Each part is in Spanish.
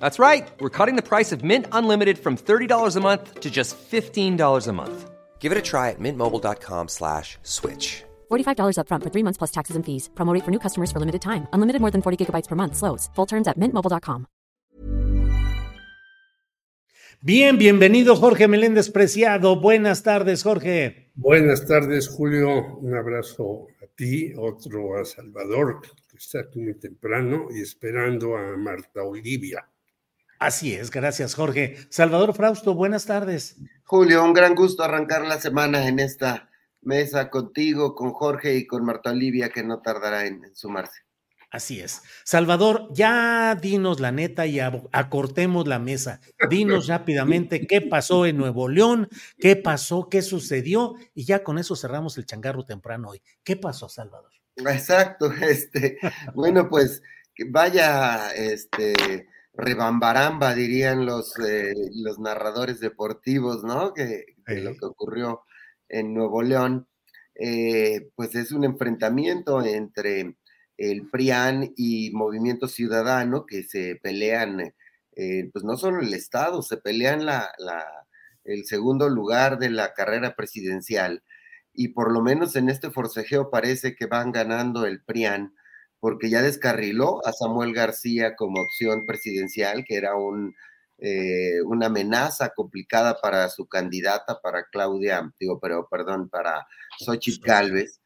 That's right. We're cutting the price of Mint Unlimited from $30 a month to just $15 a month. Give it a try at mintmobile.com slash switch. $45 upfront for three months plus taxes and fees. Promote for new customers for limited time. Unlimited more than 40 gigabytes per month. Slows. Full terms at mintmobile.com. Bien, bienvenido Jorge Meléndez Preciado. Buenas tardes, Jorge. Buenas tardes, Julio. Un abrazo a ti, otro a Salvador, que está aquí muy temprano, y esperando a Marta Olivia. Así es, gracias Jorge. Salvador Frausto, buenas tardes. Julio, un gran gusto arrancar la semana en esta mesa contigo, con Jorge y con Marta Olivia, que no tardará en, sumarse. Así es. Salvador, ya dinos la neta y acortemos la mesa. Dinos rápidamente qué pasó en Nuevo León, qué pasó, qué sucedió, y ya con eso cerramos el changarro temprano hoy. ¿Qué pasó, Salvador? Exacto, este, bueno, pues vaya, este, rebambaramba, dirían los, eh, los narradores deportivos, ¿no? Que, lo que ocurrió en Nuevo León, eh, pues es un enfrentamiento entre el PRIAN y Movimiento Ciudadano que se pelean, eh, pues no solo el Estado, se pelean la, el segundo lugar de la carrera presidencial. Y por lo menos en este forcejeo parece que van ganando el PRIAN porque ya descarriló a Samuel García como opción presidencial, que era un, eh, una amenaza complicada para su candidata, para Claudia, digo, pero perdón, para Xochitl Galvez.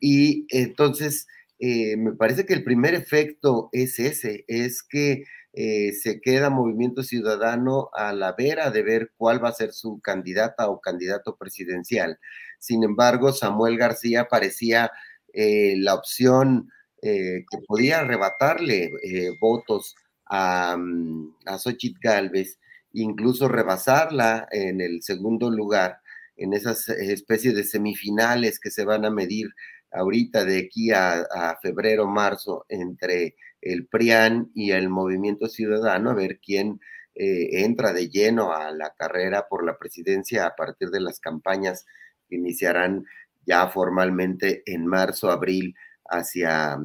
Y entonces, eh, me parece que el primer efecto es ese, es que eh, se queda Movimiento Ciudadano a la vera de ver cuál va a ser su candidata o candidato presidencial. Sin embargo, Samuel García parecía la opción eh, que podía arrebatarle eh, votos a, mm, a Xochitl Galvez, incluso rebasarla en el segundo lugar, en esas especies de semifinales que se van a medir ahorita de aquí a, febrero, marzo, entre el PRIAN y el Movimiento Ciudadano, a ver quién eh, entra de lleno a la carrera por la presidencia a partir de las campañas que iniciarán ya formalmente en marzo, abril hacia,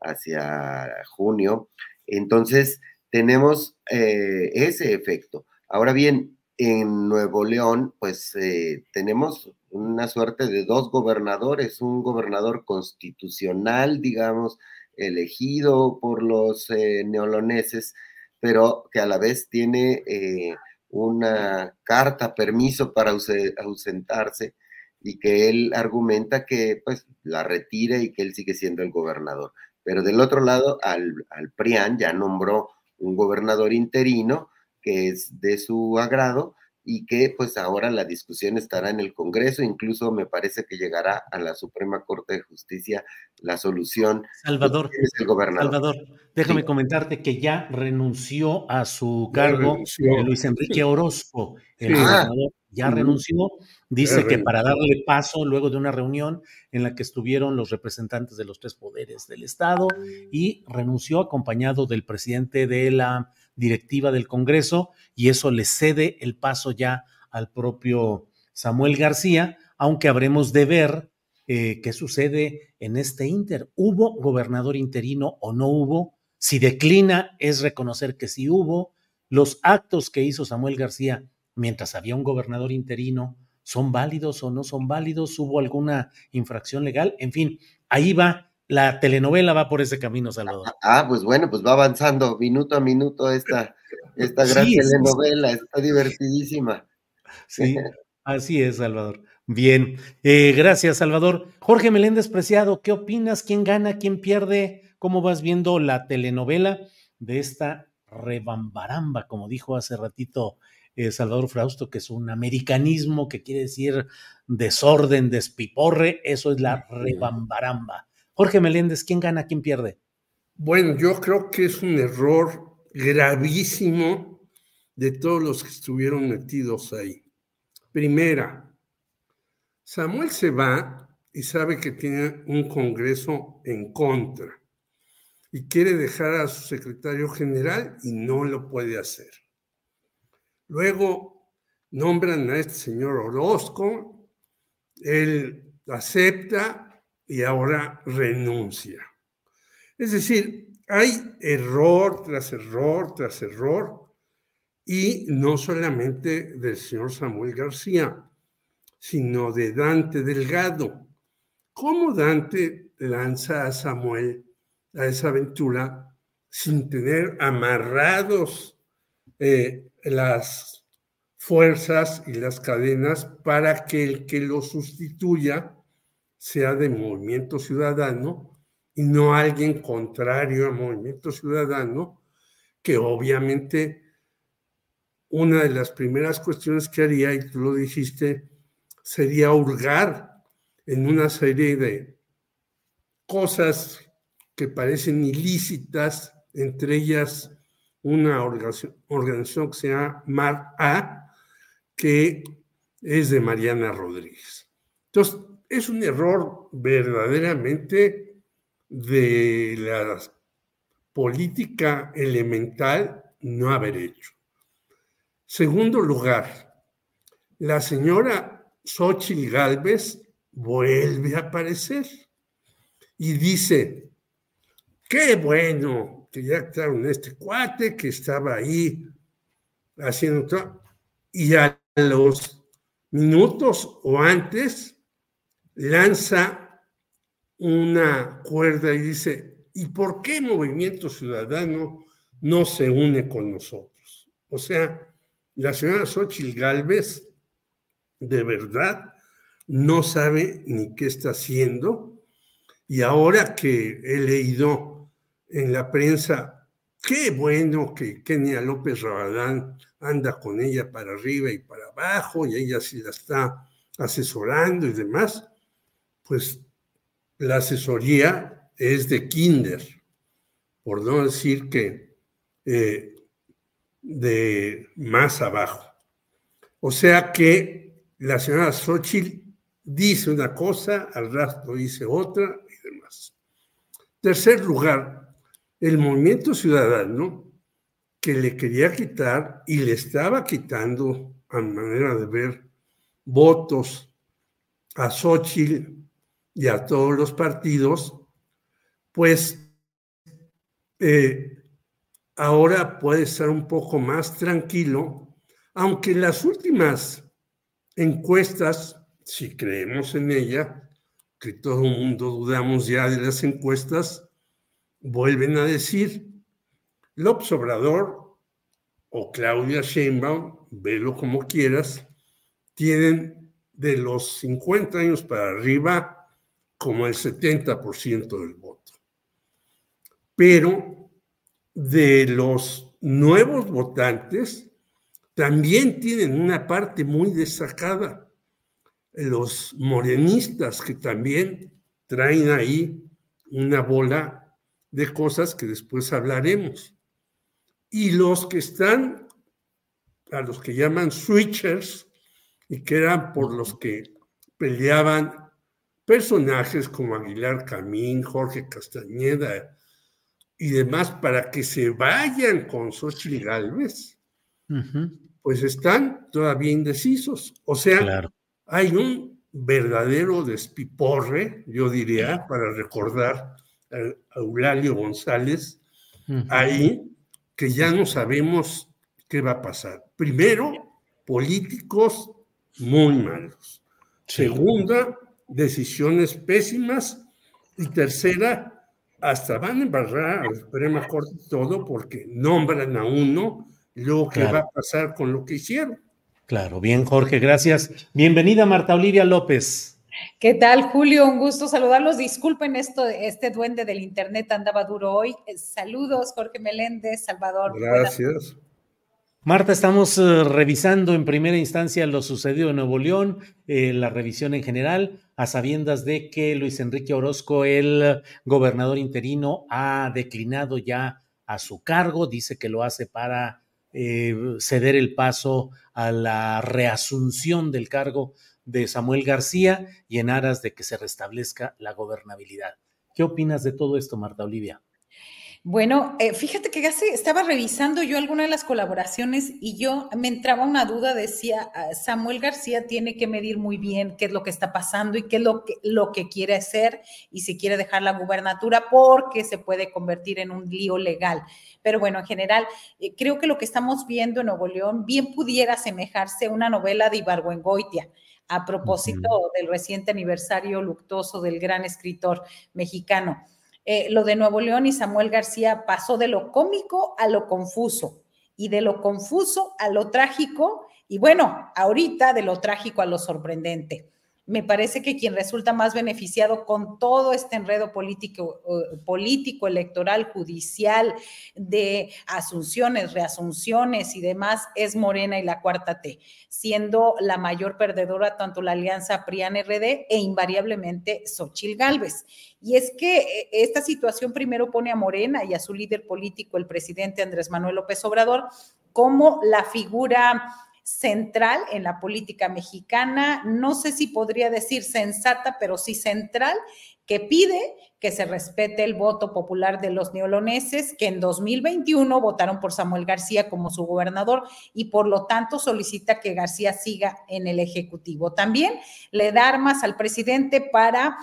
hacia junio. Entonces, tenemos eh, ese efecto. Ahora bien, en Nuevo León, pues eh, tenemos una suerte de dos gobernadores, un gobernador constitucional, digamos, elegido por los eh, neoloneses, pero que a la vez tiene una carta, permiso para ausentarse y que él argumenta que pues la retire y que él sigue siendo el gobernador. Pero del otro lado, al, al PRIAN ya nombró un gobernador interino que es de su agrado y que pues ahora la discusión estará en el Congreso, incluso me parece que llegará a la Suprema Corte de Justicia la solución. Salvador, el gobernador? Salvador, déjame comentarte que ya renunció a su cargo Luis Enrique Orozco, el gobernador ya renunció. Dice que para darle paso luego de una reunión en la que estuvieron los representantes de los tres poderes del Estado y renunció acompañado del presidente de la directiva del Congreso y eso le cede el paso ya al propio Samuel García, aunque habremos de ver eh, qué sucede en este inter. ¿Hubo gobernador interino o no hubo? Si declina, es reconocer que sí hubo. Los actos que hizo Samuel García mientras había un gobernador interino, ¿son válidos o no son válidos? ¿Hubo alguna infracción legal? En fin, ahí va, la telenovela va por ese camino, Salvador. Ah, pues bueno, pues va avanzando minuto a minuto esta, esta gran telenovela, está divertidísima. Sí, así es, Salvador. Bien, eh, gracias, Salvador. Jorge Meléndez Preciado, ¿qué opinas? ¿Quién gana? ¿Quién pierde? ¿Cómo vas viendo la telenovela de esta rebambaramba, como dijo hace ratito eh, Salvador Frausto, que es un americanismo que quiere decir desorden, despiporre, eso es la rebambaramba. Jorge Meléndez, ¿quién gana? ¿Quién pierde? Bueno, yo creo que es un error gravísimo de todos los que estuvieron metidos ahí. Primera, Samuel se va y sabe que tiene un Congreso en contra y quiere dejar a su secretario general y no lo puede hacer. Luego nombran a este señor Orozco, él acepta y ahora renuncia. Es decir, hay error tras error tras error y no solamente del señor Samuel García, sino de Dante Delgado. ¿Cómo Dante lanza a Samuel a esa aventura sin tener amarrados eh, las fuerzas y las cadenas para que el que lo sustituya sea de movimiento ciudadano y no alguien contrario a movimiento ciudadano, que obviamente una de las primeras cuestiones que haría, y tú lo dijiste, sería hurgar en una serie de cosas que parecen ilícitas, entre ellas una organización, que se llama Mar A, que es de Mariana Rodríguez. Entonces, es un error verdaderamente de la política elemental no haber hecho. Segundo lugar, la señora Xochitl Galvez vuelve a aparecer y dice, qué bueno que ya en este cuate que estaba ahí haciendo y a los minutos o antes lanza una cuerda y dice, ¿y por qué Movimiento Ciudadano no se une con nosotros? O sea, la señora Xochitl Galvez de verdad no sabe ni qué está haciendo. Y ahora que he leído en la prensa, qué bueno que Kenia López Rabadán anda con ella para arriba y para abajo y ella sí la está asesorando y demás, pues la asesoría es de kinder, por no decir que eh, de más abajo. O sea que la señora Xochitl dice una cosa, al rato dice otra y demás. Tercer lugar, el movimiento ciudadano que le quería quitar y le estaba quitando, a manera de ver, votos a Xochitl y a todos los partidos, pues eh, ahora puede estar un poco más tranquilo, aunque las últimas encuestas, si creemos en ella, que todo el mundo dudamos ya de las encuestas, vuelven a decir, López Obrador o Claudia Sheinbaum, velo como quieras, tienen de los 50 años para arriba como el 70% del voto. Pero de los nuevos votantes, también tienen una parte muy destacada. Los morenistas que también traen ahí una bola de cosas que después hablaremos. Y los que están, a los que llaman switchers, y que eran por los que peleaban personajes como Aguilar Camín, Jorge Castañeda y demás para que se vayan con Xochitl Galvez, pues están todavía indecisos. O sea, hay un verdadero despiporre, yo diría, para recordar Eulalio González, ahí que ya no sabemos qué va a pasar. Primero, políticos muy malos. Segunda, decisiones pésimas. Y tercera, hasta van a embarrar al Suprema Corte todo porque nombran a uno y luego qué va a pasar con lo que hicieron. Claro, bien, Jorge, gracias. Bienvenida, Marta Olivia López. ¿Qué tal, Julio? Un gusto saludarlos. Disculpen esto, este duende del internet andaba duro hoy. Saludos, Jorge Meléndez, Salvador. Gracias. Marta, estamos eh, revisando en primera instancia lo sucedido en Nuevo León, eh, la revisión en general, a sabiendas de que Luis Enrique Orozco, el gobernador interino, ha declinado ya a su cargo, dice que lo hace para eh, ceder el paso a la reasunción del cargo de Samuel García y en aras de que se restablezca la gobernabilidad. ¿Qué opinas de todo esto, Marta Olivia? Bueno, eh, fíjate que estaba revisando yo alguna de las colaboraciones y yo me entraba una duda, decía, ah, Samuel García tiene que medir muy bien qué es lo que está pasando y qué es lo que, lo que quiere hacer y si quiere dejar la gubernatura porque se puede convertir en un lío legal. Pero bueno, en general, eh, creo que lo que estamos viendo en Nuevo León bien pudiera asemejarse a una novela de Ibargüengoitia a propósito del reciente aniversario luctuoso del gran escritor mexicano. Eh, lo de Nuevo León y Samuel García pasó de lo cómico a lo confuso y de lo confuso a lo trágico y bueno, ahorita de lo trágico a lo sorprendente me parece que quien resulta más beneficiado con todo este enredo político, político, electoral, judicial, de asunciones, reasunciones y demás, es Morena y la cuarta T, siendo la mayor perdedora tanto la alianza PRIAN-RD e invariablemente Xochil Gálvez. Y es que eh, esta situación primero pone a Morena y a su líder político, el presidente Andrés Manuel López Obrador, como la figura central en la política mexicana, no sé si podría decir sensata, pero sí central, que pide que se respete el voto popular de los neoloneses, que en 2021 votaron por Samuel García como su gobernador y por lo tanto solicita que García siga en el Ejecutivo. También le da armas al presidente para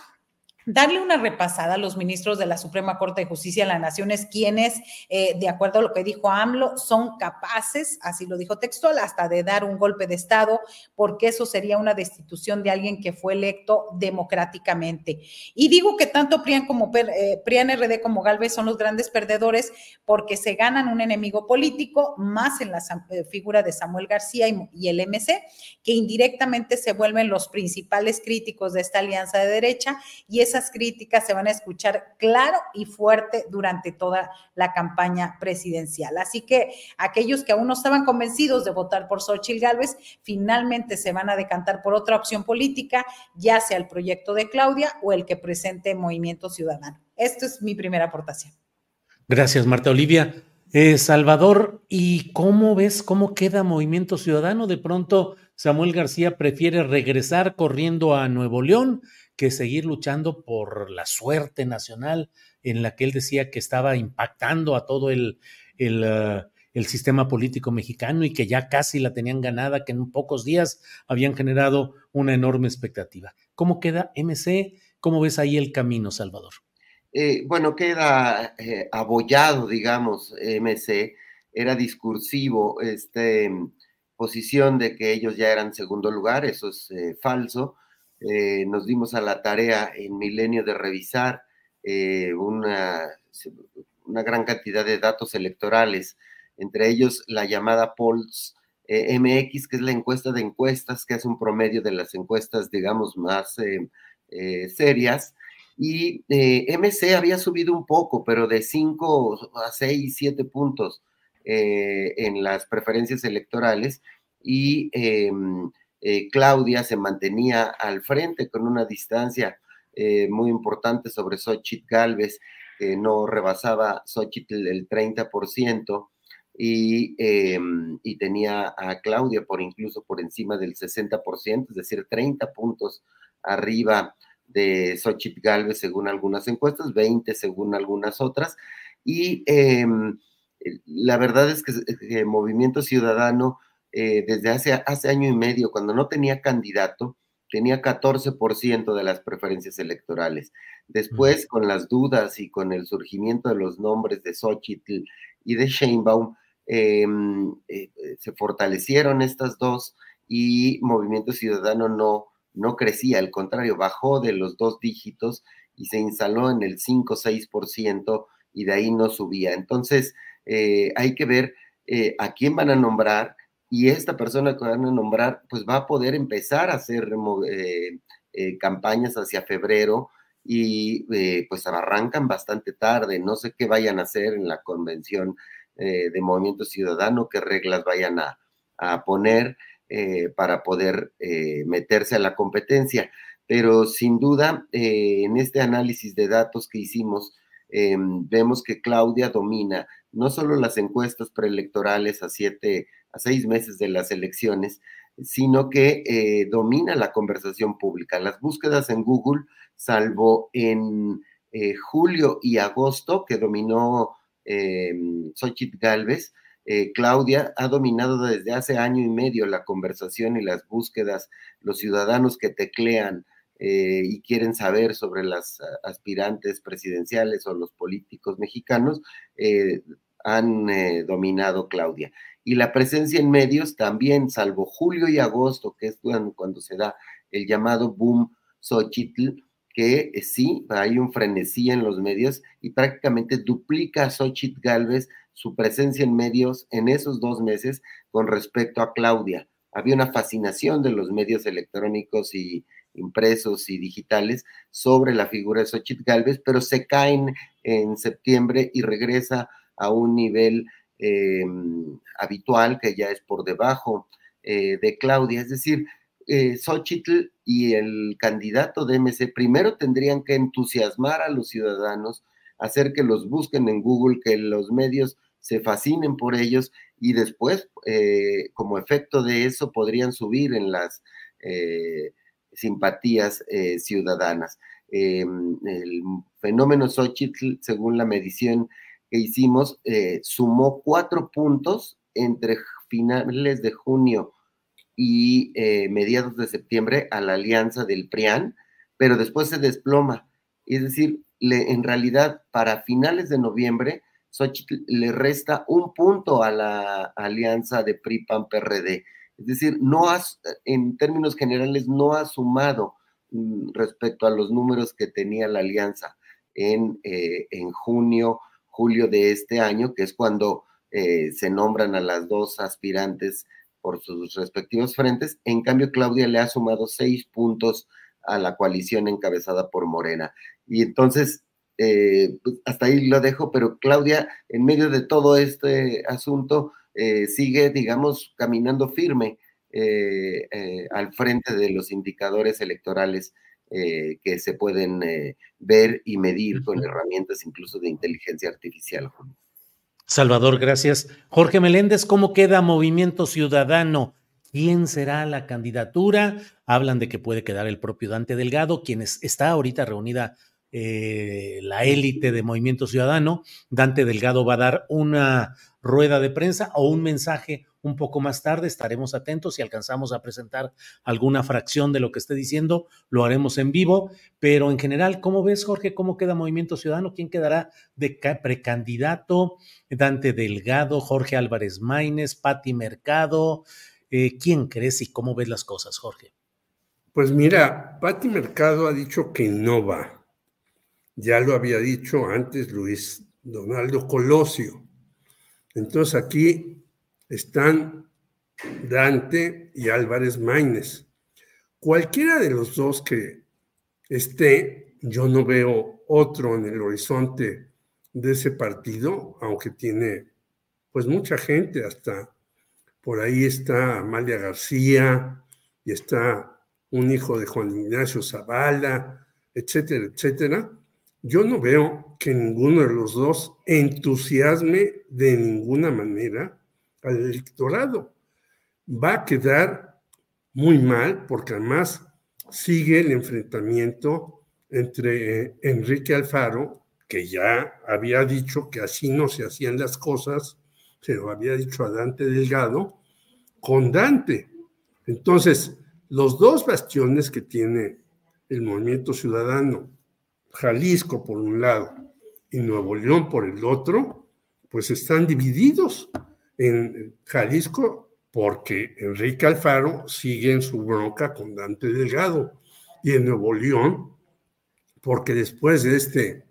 darle una repasada a los ministros de la Suprema Corte de Justicia de la Nación, es quienes, eh, de acuerdo a lo que dijo AMLO, son capaces, así lo dijo textual, hasta de dar un golpe de Estado, porque eso sería una destitución de alguien que fue electo democráticamente. Y digo que tanto PRIAN como eh, RD como Galvez son los grandes perdedores porque se ganan un enemigo político, más en la eh, figura de Samuel García y, y el MC, que indirectamente se vuelven los principales críticos de esta alianza de derecha y es esas críticas se van a escuchar claro y fuerte durante toda la campaña presidencial. Así que aquellos que aún no estaban convencidos de votar por Xochitl Gálvez, finalmente se van a decantar por otra opción política, ya sea el proyecto de Claudia o el que presente Movimiento Ciudadano. Esto es mi primera aportación. Gracias, Marta Olivia. Eh, Salvador, ¿y cómo ves cómo queda Movimiento Ciudadano? De pronto, Samuel García prefiere regresar corriendo a Nuevo León que seguir luchando por la suerte nacional en la que él decía que estaba impactando a todo el, el, ah, el, sistema político mexicano y que ya casi la tenían ganada, que en pocos días habían generado una enorme expectativa. ¿Cómo queda MC? ¿Cómo ves ahí el camino, Salvador? Eh, bueno, queda eh, abollado, digamos, MC, era discursivo, este, posición de que ellos ya eran segundo lugar, eso es eh, falso, eh, nos dimos a la tarea en Milenio de revisar eh, una, una, gran cantidad de datos electorales, entre ellos la llamada Polls eh, MX, que es la encuesta de encuestas, que es un promedio de las encuestas, digamos, más serias. Y MC había subido un poco, pero de 5 a 6, 7 puntos en las preferencias electorales. Y em, eh, Claudia se mantenía al frente con una distancia eh, muy importante sobre Xochitl Galvez, que no rebasaba Xochitl el 30%. Y, em, y, tenía a Claudia por incluso por encima del 60%, es decir, 30 puntos arriba de Xochitl Galvez según algunas encuestas, 20 según algunas otras. Y em, la verdad es que el Movimiento Ciudadano eh, desde hace, hace año y medio, cuando no tenía candidato, tenía 14% de las preferencias electorales. Después, con las dudas y con el surgimiento de los nombres de Xochitl y de Sheinbaum, em, eh, se fortalecieron estas dos y Movimiento Ciudadano no, no crecía, al contrario, bajó de los dos dígitos y se instaló en el 5-6% y de ahí no subía. Entonces, eh, hay que ver a quién van a nombrar y esta persona que van a nombrar, pues va a poder empezar a hacer eh, eh, campañas hacia febrero y eh, pues arrancan bastante tarde. No sé qué vayan a hacer en la convención de Movimiento Ciudadano, qué reglas vayan a, a poner para poder meterse a la competencia. Pero sin duda, en este análisis de datos que hicimos, vemos que Claudia domina no solo las encuestas preelectorales a siete, a seis meses de las elecciones, sino que eh, domina la conversación pública. Las búsquedas en Google, salvo en eh, julio y agosto, que dominó eh, Xochitl Galvez, eh, Claudia ha dominado desde hace año y medio la conversación y las búsquedas, los ciudadanos que teclean eh, y quieren saber sobre las aspirantes presidenciales o los políticos mexicanos, eh, han eh, dominado Claudia. Y la presencia en medios también, salvo julio y agosto, que es cuando se da el llamado boom Xochitl, que sí, hay un frenesí en los medios y prácticamente duplica a Xochitl Galvez su presencia en medios en esos dos meses con respecto a Claudia. Había una fascinación de los medios electrónicos y impresos y digitales sobre la figura de Xochitl Galvez, pero se caen en septiembre y regresa a un nivel em, habitual que ya es por debajo eh, de Claudia. Es decir, eh, Xochitl y el candidato de MC primero tendrían que entusiasmar a los ciudadanos, hacer que los busquen en Google, que los medios se fascinen por ellos y después, eh, como efecto de eso, podrían subir en las simpatías eh, ciudadanas. Em, el fenómeno Xochitl, según la medición que hicimos, eh, sumó cuatro puntos entre finales de junio y eh, mediados de septiembre a la alianza del PRIAN, pero después se desploma. Es decir, en realidad, para finales de noviembre, Xochitl le resta un punto a la alianza de PRI-PAN-PRD. Es decir, no has, en términos generales, no ha sumado mm, respecto a los números que tenía la alianza en, eh, en junio, julio de este año, que es cuando eh, se nombran a las dos aspirantes por sus respectivos frentes. En cambio, Claudia le ha sumado seis puntos a la coalición encabezada por Morena. Y entonces, eh, pues, hasta ahí lo dejo, pero Claudia, en medio de todo este asunto, eh, sigue, digamos, caminando firme eh, eh, al frente de los indicadores electorales que se pueden ver y medir con herramientas incluso de inteligencia artificial. Salvador, gracias. Jorge Meléndez, ¿cómo queda Movimiento Ciudadano? ¿Quién será la candidatura? Hablan de que puede quedar el propio Dante Delgado, quien está ahorita reunida la élite de Movimiento Ciudadano. Dante Delgado va a dar una rueda de prensa o un mensaje un poco más tarde. Estaremos atentos si alcanzamos a presentar alguna fracción de lo que esté diciendo, lo haremos en vivo. Pero en general, ¿cómo ves, Jorge? ¿Cómo queda Movimiento Ciudadano? ¿Quién quedará de precandidato? Dante Delgado, Jorge Álvarez Maínez, Patti Mercado. Eh, ¿Quién crees y cómo ves las cosas, Jorge? Pues mira, Patti Mercado ha dicho que no va. Ya lo había dicho antes Luis Donaldo Colosio. Entonces aquí están Dante y Álvarez Maínez. Cualquiera de los dos que esté, yo no veo otro en el horizonte de ese partido, aunque tiene pues mucha gente, hasta por ahí está Amalia García y está un hijo de Juan Ignacio Zavala, etcétera, etcétera yo no veo que ninguno de los dos entusiasme de ninguna manera al electorado. Va a quedar muy mal porque además sigue el enfrentamiento entre eh, Enrique Alfaro, que ya había dicho que así no se hacían las cosas, se lo había dicho a Dante Delgado, con Dante. Entonces, los dos bastiones que tiene el movimiento ciudadano, Jalisco por un lado y Nuevo León por el otro, pues están divididos en Jalisco porque Enrique Alfaro sigue en su bronca con Dante Delgado y en Nuevo León porque después de este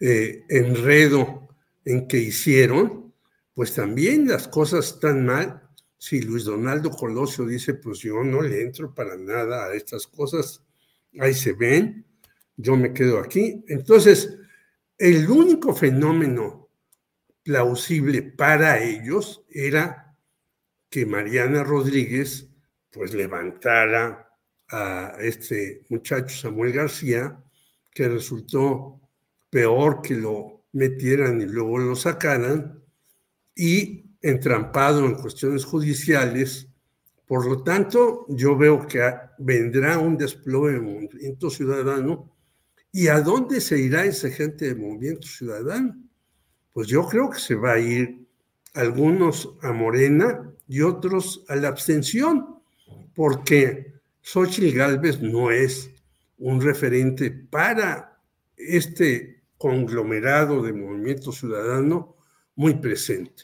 eh, enredo en que hicieron, pues también las cosas están mal. Si Luis Donaldo Colosio dice, pues yo no le entro para nada a estas cosas, ahí se ven, yo me quedo aquí. Entonces, el único fenómeno plausible para ellos era que Mariana Rodríguez pues levantara a este muchacho Samuel García, que resultó peor que lo metieran y luego lo sacaran, y entrampado en cuestiones judiciales. Por lo tanto, yo veo que vendrá un desplome del movimiento ciudadano. ¿Y a dónde se irá esa gente del movimiento ciudadano? Pues yo creo que se va a ir algunos a Morena y otros a la abstención, porque Xochitl Galvez no es un referente para este conglomerado de movimiento ciudadano muy presente.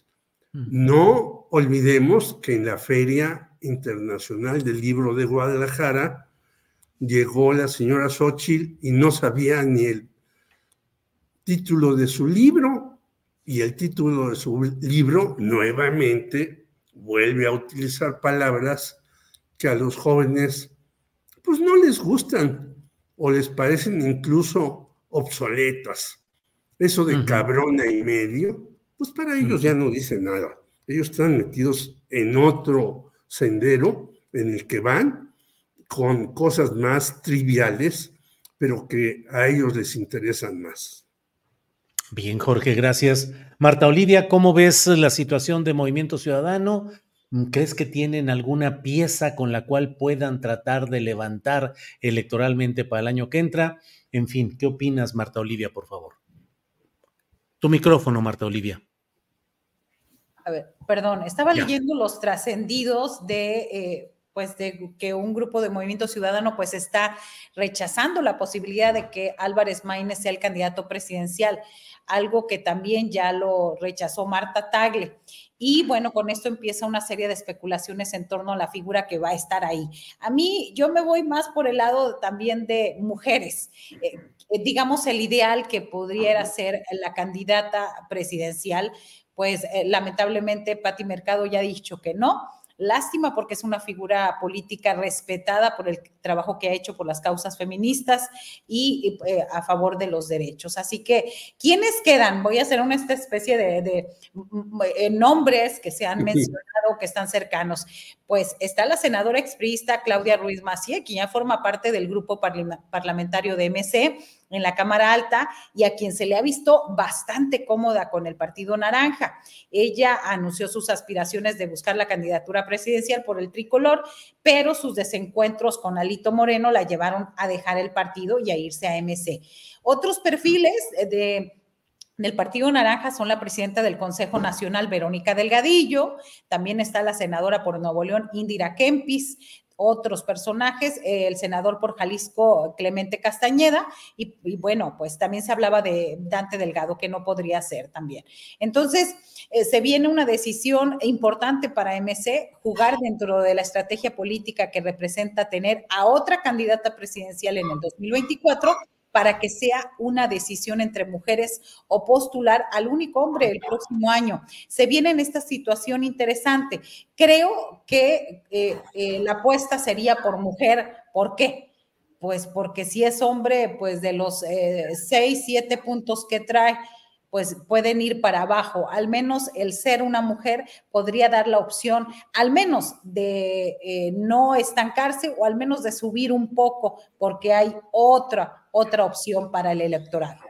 No olvidemos que en la Feria Internacional del Libro de Guadalajara llegó la señora Xochitl y no sabía ni el título de su libro y el título de su libro nuevamente vuelve a utilizar palabras que a los jóvenes pues no les gustan o les parecen incluso obsoletas. Eso de cabrona y medio, pues para ellos ya no dicen nada. Ellos están metidos en otro sendero en el que van con cosas más triviales, pero que a ellos les interesan más. Bien, Jorge, gracias. Marta Olivia, ¿cómo ves la situación de Movimiento Ciudadano? ¿Crees que tienen alguna pieza con la cual puedan tratar de levantar electoralmente para el año que entra? En fin, ¿qué opinas, Marta Olivia, por favor? Tu micrófono, Marta Olivia a ver, perdón, estaba leyendo los trascendidos de, eh, pues, de que un grupo de Movimiento Ciudadano, pues, está rechazando la posibilidad de que Álvarez Maínez sea el candidato presidencial, algo que también ya lo rechazó Marta Tagle. Y bueno, con esto empieza una serie de especulaciones en torno a la figura que va a estar ahí. A mí, yo me voy más por el lado también de mujeres. Eh, digamos, el ideal que pudiera ser la candidata presidencial, pues eh, lamentablemente Patti Mercado ya ha dicho que no. Lástima porque es una figura política respetada por el trabajo que ha hecho por las causas feministas y, eh, a favor de los derechos. Así que, ¿quiénes quedan? Voy a hacer una esta especie de, eh, nombres que se han mencionado, que están cercanos. Pues está la senadora exprista Claudia Ruiz Macié, quien ya forma parte del grupo parlamentario de MC en la Cámara Alta y a quien se le ha visto bastante cómoda con el Partido Naranja. Ella anunció sus aspiraciones de buscar la candidatura presidencial por el tricolor, pero sus desencuentros con Alito Moreno la llevaron a dejar el partido y a irse a MC. Otros perfiles de del Partido Naranja son la presidenta del Consejo Nacional, Verónica Delgadillo, también está la senadora por Nuevo León, Indira Kempis, otros personajes, el senador por Jalisco, Clemente Castañeda, y, bueno, pues también se hablaba de Dante Delgado, que no podría ser también. Entonces, eh, se viene una decisión importante para MC, jugar dentro de la estrategia política que representa tener a otra candidata presidencial en el 2024 para que sea una decisión entre mujeres o postular al único hombre el próximo año. Se viene en esta situación interesante. Creo que eh, eh, la apuesta sería por mujer. ¿Por qué? Pues porque si es hombre, pues de los eh, seis, siete puntos que trae, pues pueden ir para abajo. Al menos el ser una mujer podría dar la opción, al menos de no estancarse o al menos de subir un poco, porque hay otra, otra opción para el electorado.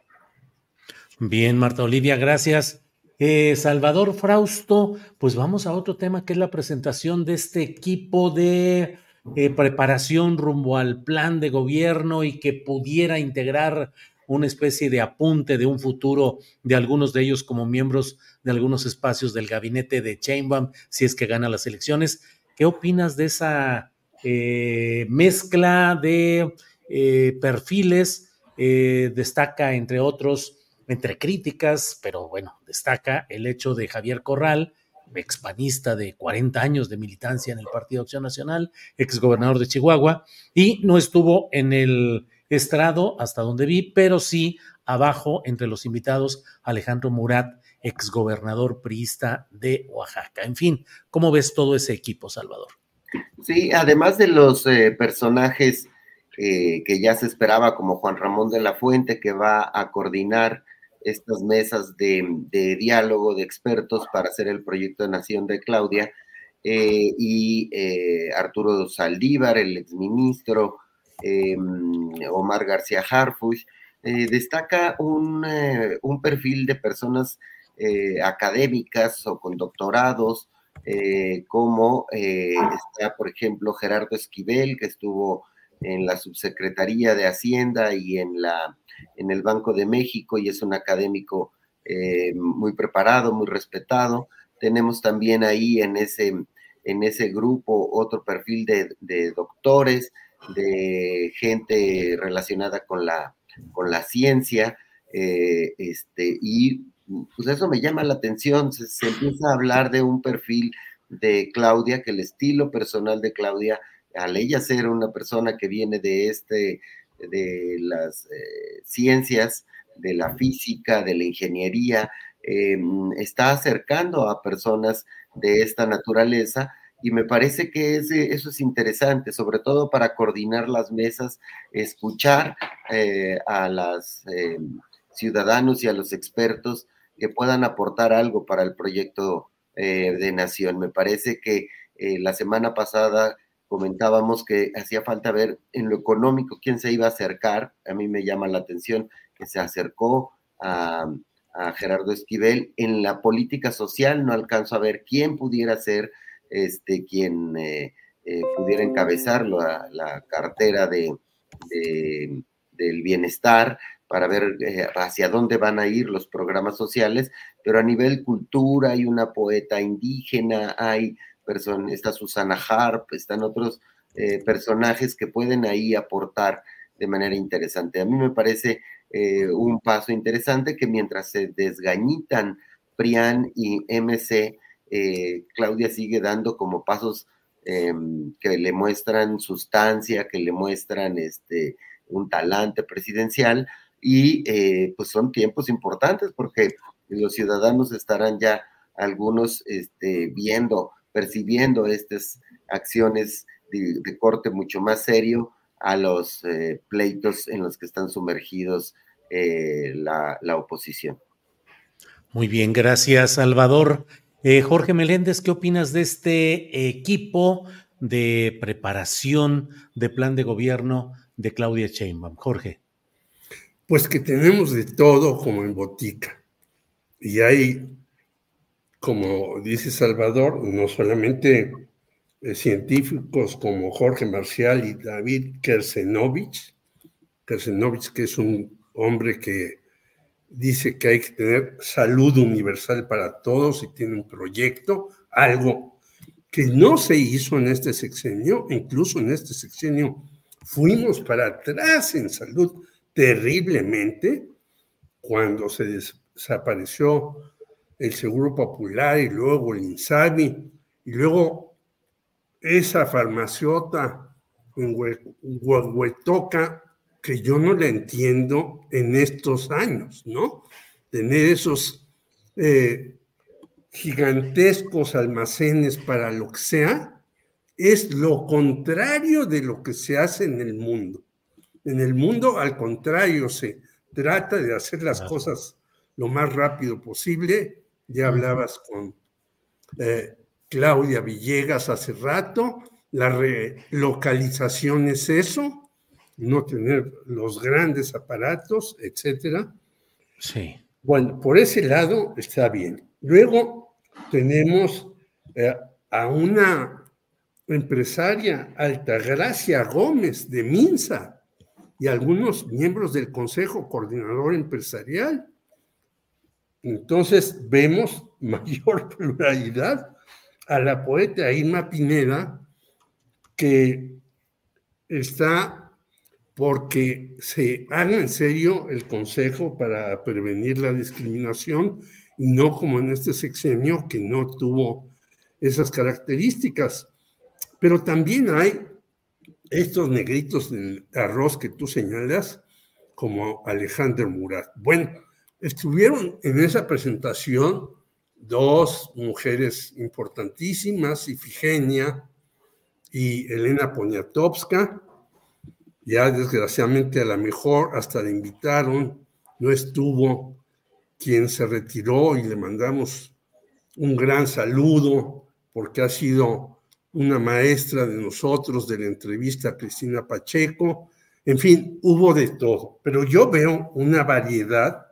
Bien, Marta Olivia, gracias. Eh, Salvador Frausto, pues vamos a otro tema que es la presentación de este equipo de eh, preparación rumbo al plan de gobierno y que pudiera integrar una especie de apunte de un futuro de algunos de ellos como miembros de algunos espacios del gabinete de Chainbaum si es que gana las elecciones. ¿Qué opinas de esa eh, mezcla de eh, perfiles? Eh, destaca, entre otros, entre críticas, pero bueno, destaca el hecho de Javier Corral, expanista de 40 años de militancia en el Partido Acción Nacional, exgobernador de Chihuahua, y no estuvo en el estrado hasta donde vi, pero sí abajo entre los invitados Alejandro Murat exgobernador priista de Oaxaca. En fin, ¿cómo ves todo ese equipo, Salvador? Sí, además de los eh, personajes eh, que ya se esperaba, como Juan Ramón de la Fuente, que va a coordinar estas mesas de, diálogo de expertos para hacer el proyecto de Nación de Claudia, eh, y Arturo Saldívar, el exministro, Omar García Harfuch, destaca un, un, perfil de personas académicas o con doctorados, eh, como eh, está, por ejemplo, Gerardo Esquivel, que estuvo en la Subsecretaría de Hacienda y en, la, en el Banco de México y es un académico eh, muy preparado, muy respetado. Tenemos también ahí en ese, en ese grupo otro perfil de, de doctores, de gente relacionada con la, con la ciencia, este, y pues eso me llama la atención, se, empieza a hablar de un perfil de Claudia, que el estilo personal de Claudia, al ella ser una persona que viene de este, de las eh, ciencias, de la física, de la ingeniería, em, está acercando a personas de esta naturaleza y me parece que eso es interesante, sobre todo para coordinar las mesas, escuchar eh, a los ciudadanos y a los expertos que puedan aportar algo para el proyecto eh, de nación. Me parece que eh, la semana pasada comentábamos que hacía falta ver en lo económico quién se iba a acercar. A mí me llama la atención que se acercó a, Gerardo Esquivel. En la política social no alcanzo a ver quién pudiera ser este, quien eh, pudiera encabezar la, la cartera de, del bienestar para ver eh, hacia dónde van a ir los programas sociales, pero a nivel cultura hay una poeta indígena, hay está Susana Harp, están otros eh, personajes que pueden ahí aportar de manera interesante. A mí me parece eh, un paso interesante que mientras se desgañitan PRIAN y MC, Claudia sigue dando como pasos em, que le muestran sustancia, que le muestran este, un talante presidencial, y eh, pues son tiempos importantes porque los ciudadanos estarán ya algunos este, viendo, percibiendo estas acciones de, corte mucho más serio a los eh, pleitos en los que están sumergidos eh, la, la, oposición. Muy bien, gracias Salvador. Jorge Meléndez, ¿qué opinas de este equipo de preparación de plan de gobierno de Claudia Sheinbaum? Jorge. Pues que tenemos de todo como en botica. Y hay, como dice Salvador, no solamente eh, científicos como Jorge Marcial y David Kersenovich, Kersenovich que es un hombre que dice que hay que tener salud universal para todos y tiene un proyecto, algo que no se hizo en este sexenio, incluso en este sexenio fuimos para atrás en salud terriblemente cuando se desapareció el Seguro Popular y luego el INSABI y luego esa farmaciota en Huehuetoca que yo no la entiendo en estos años, ¿no? Tener esos eh, gigantescos almacenes para lo que sea, es lo contrario de lo que se hace en el mundo. En el mundo, al contrario, se trata de hacer las cosas lo más rápido posible. Ya hablabas con eh, Claudia Villegas hace rato, la relocalización es eso, no tener los grandes aparatos, etcétera. Sí. Bueno, por ese lado está bien. Luego tenemos eh, a una empresaria, Altagracia Gómez de Minsa, y algunos miembros del Consejo Coordinador Empresarial. Entonces vemos mayor pluralidad a la poeta Irma Pineda, que está porque se haga en serio el Consejo para prevenir la discriminación y no como en este sexenio que no tuvo esas características. Pero también hay estos negritos del arroz que tú señalas, como Alejandro Murat. Bueno, estuvieron en esa presentación dos mujeres importantísimas, Ifigenia y Elena Poniatowska. Ya desgraciadamente a la mejor hasta le invitaron, no estuvo quien se retiró y le mandamos un gran saludo porque ha sido una maestra de nosotros de la entrevista a Cristina Pacheco. En fin, hubo de todo, pero yo veo una variedad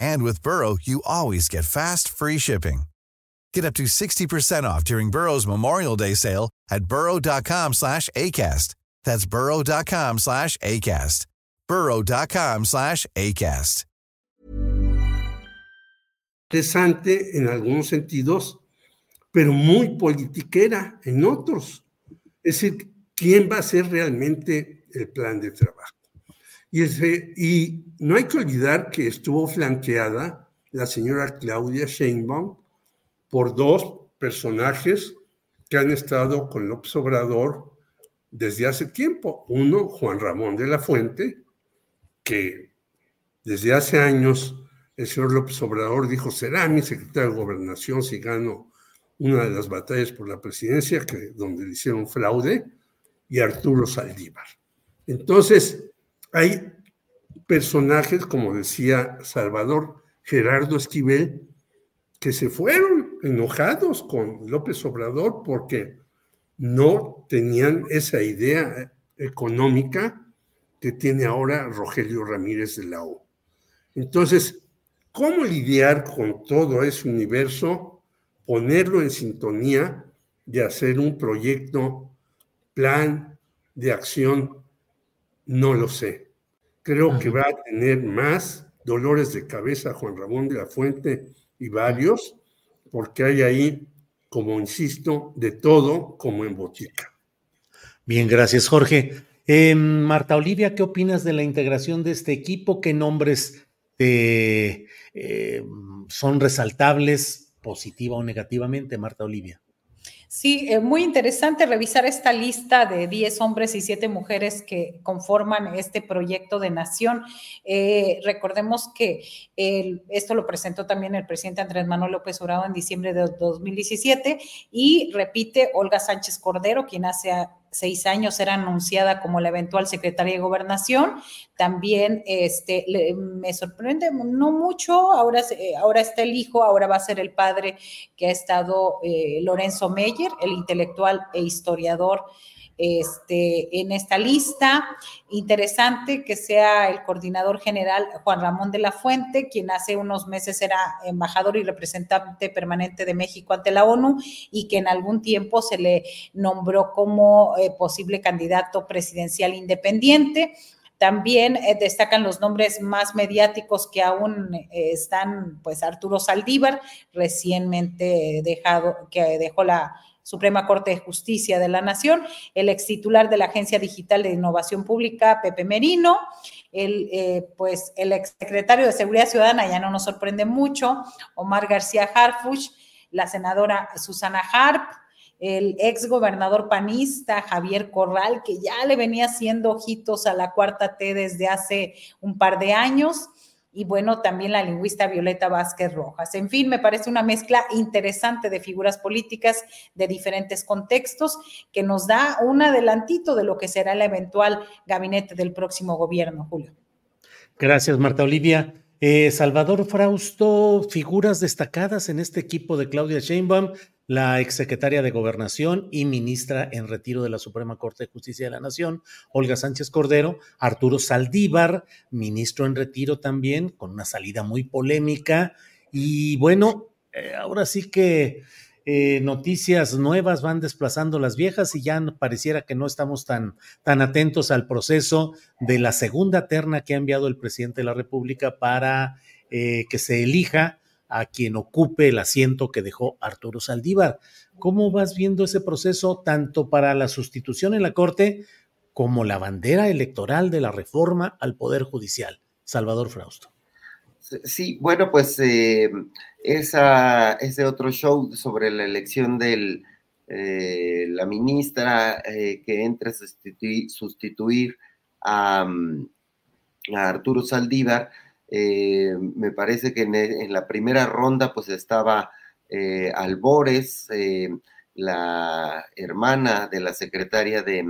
And with Burrow, you always get fast, free shipping. Get up to 60% off during Burrow's Memorial Day sale at burrow.com slash ACAST. That's burrow.com slash ACAST. burrow.com slash ACAST. Interesante en algunos sentidos, pero muy politiquera en otros. Es decir, ¿quién va a ser realmente el plan de trabajo? Y, ese, y no hay que olvidar que estuvo flanqueada la señora Claudia Sheinbaum por dos personajes que han estado con López Obrador desde hace tiempo. Uno, Juan Ramón de la Fuente, que desde hace años el señor López Obrador dijo, será mi secretario de gobernación si gano una de las batallas por la presidencia, que, donde le hicieron fraude, y Arturo Saldívar. Entonces, hay personajes, como decía Salvador Gerardo Esquivel, que se fueron enojados con López Obrador porque no tenían esa idea económica que tiene ahora Rogelio Ramírez de la O. Entonces, ¿cómo lidiar con todo ese universo? Ponerlo en sintonía de hacer un proyecto, plan de acción no lo sé. Creo que va a tener más dolores de cabeza Juan Ramón de la Fuente y varios, porque hay ahí, como insisto, de todo como en botica. Bien, gracias Jorge. Eh, Marta Olivia, ¿qué opinas de la integración de este equipo? ¿Qué nombres eh, eh, son resaltables positiva o negativamente, Marta Olivia? Sí, eh, muy interesante revisar esta lista de 10 hombres y 7 mujeres que conforman este proyecto de nación. Eh, recordemos que esto lo presentó también el presidente Andrés Manuel López Obrador en diciembre de 2017 y repite Olga Sánchez Cordero, quien hace seis años era anunciada como la eventual secretaria de gobernación. También este, me sorprende no mucho, ahora, ahora está el hijo, ahora va a ser el padre que ha estado eh, Lorenzo Meyer, el intelectual e historiador este, en esta lista. Interesante que sea el coordinador general Juan Ramón de la Fuente, quien hace unos meses era embajador y representante permanente de México ante la ONU y que en algún tiempo se le nombró como eh, posible candidato presidencial independiente. También eh, destacan los nombres más mediáticos que aún eh, están, pues Arturo Saldívar, recientemente dejado, que dejó la Suprema Corte de Justicia de la Nación, el ex titular de la Agencia Digital de Innovación Pública, Pepe Merino, el, eh, pues, el ex secretario de Seguridad Ciudadana, ya no nos sorprende mucho, Omar García Harfuch, la senadora Susana Harp, el ex gobernador panista Javier Corral, que ya le venía haciendo ojitos a la cuarta T desde hace un par de años, y bueno, también la lingüista Violeta Vázquez Rojas. En fin, me parece una mezcla interesante de figuras políticas de diferentes contextos que nos da un adelantito de lo que será el eventual gabinete del próximo gobierno, Julio. Gracias, Marta Olivia. Eh, Salvador Frausto, figuras destacadas en este equipo de Claudia Sheinbaum, la exsecretaria de Gobernación y ministra en retiro de la Suprema Corte de Justicia de la Nación, Olga Sánchez Cordero, Arturo Saldívar, ministro en retiro también, con una salida muy polémica. Y bueno, eh, ahora sí que eh, noticias nuevas van desplazando las viejas y ya pareciera que no estamos tan, tan atentos al proceso de la segunda terna que ha enviado el presidente de la República para eh, que se elija a quien ocupe el asiento que dejó Arturo Saldívar. ¿Cómo vas viendo ese proceso tanto para la sustitución en la Corte como la bandera electoral de la reforma al Poder Judicial? Salvador Frausto. Sí, bueno, pues eh, ese otro show sobre la elección de eh, la ministra eh, que entra a sustituir, a, Arturo Saldívar, me parece que en, la primera ronda pues estaba Albores, la hermana de la secretaria de,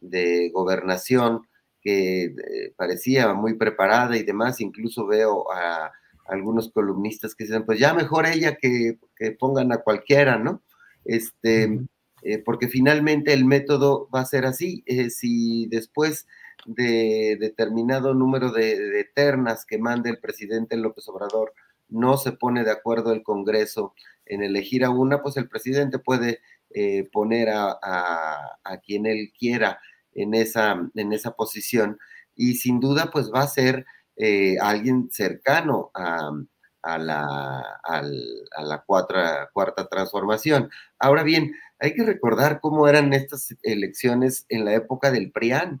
de Gobernación, que eh, parecía muy preparada y demás, incluso veo a, algunos columnistas que dicen, pues ya mejor ella que, pongan a cualquiera, ¿no? Este, eh, porque finalmente el método va a ser así, eh, si después de determinado número de, ternas que mande el presidente López Obrador no se pone de acuerdo el Congreso en elegir a una, pues el presidente puede poner a, a, quien él quiera en esa, en esa posición y sin duda pues va a ser eh, alguien cercano a, la, a la cuarta, cuarta transformación. Ahora bien, hay que recordar cómo eran estas elecciones en la época del PRIAN, eh,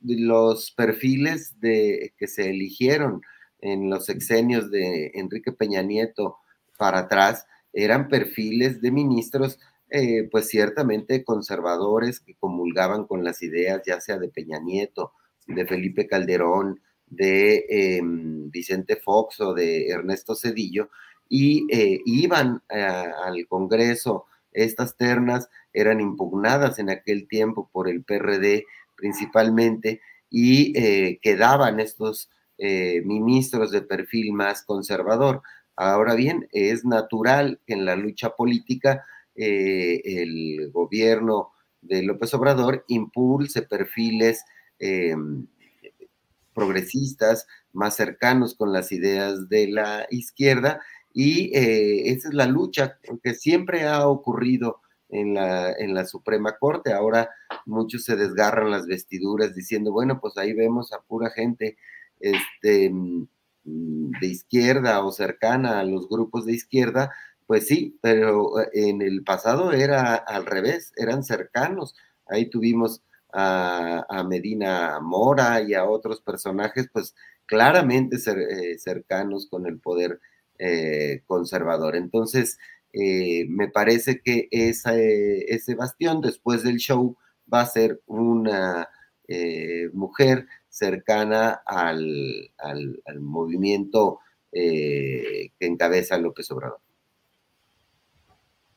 los perfiles de, que se eligieron en los sexenios de Enrique Peña Nieto para atrás eran perfiles de ministros eh, pues ciertamente conservadores que comulgaban con las ideas ya sea de Peña Nieto, de Felipe Calderón, de em, Vicente Fox o de Ernesto Cedillo, y eh, iban al Congreso. Estas ternas eran impugnadas en aquel tiempo por el PRD principalmente y eh, quedaban estos ministros de perfil más conservador. Ahora bien, es natural que en la lucha política eh, el gobierno de López Obrador impulse perfiles eh, progresistas más cercanos con las ideas de la izquierda y eh, esa es la lucha que siempre ha ocurrido en la, en la Suprema Corte. Ahora muchos se desgarran las vestiduras diciendo, bueno, pues ahí vemos a pura gente este, mm, de izquierda o cercana a los grupos de izquierda pues sí, pero en el pasado era al revés, eran cercanos. Ahí tuvimos a, Medina Mora y a otros personajes, pues claramente eh, cercanos con el poder eh, conservador. Entonces, me parece que ese bastión después del show va a ser una mujer cercana al, al movimiento que encabeza López Obrador.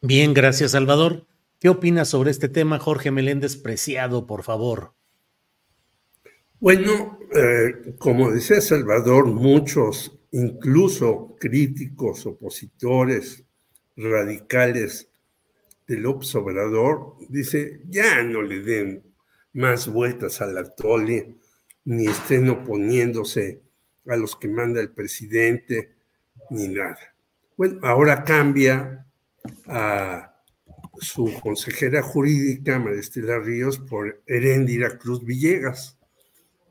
Bien, gracias Salvador. ¿Qué opinas sobre este tema, Jorge Meléndez Preciado, por favor? Bueno, eh, como decía Salvador, muchos, incluso críticos, opositores, radicales del Obrador, dice, ya no le den más vueltas al atole, ni estén oponiéndose a los que manda el presidente, ni nada. Bueno, ahora cambia a su consejera jurídica, Maristela Ríos, por Heréndira Cruz Villegas,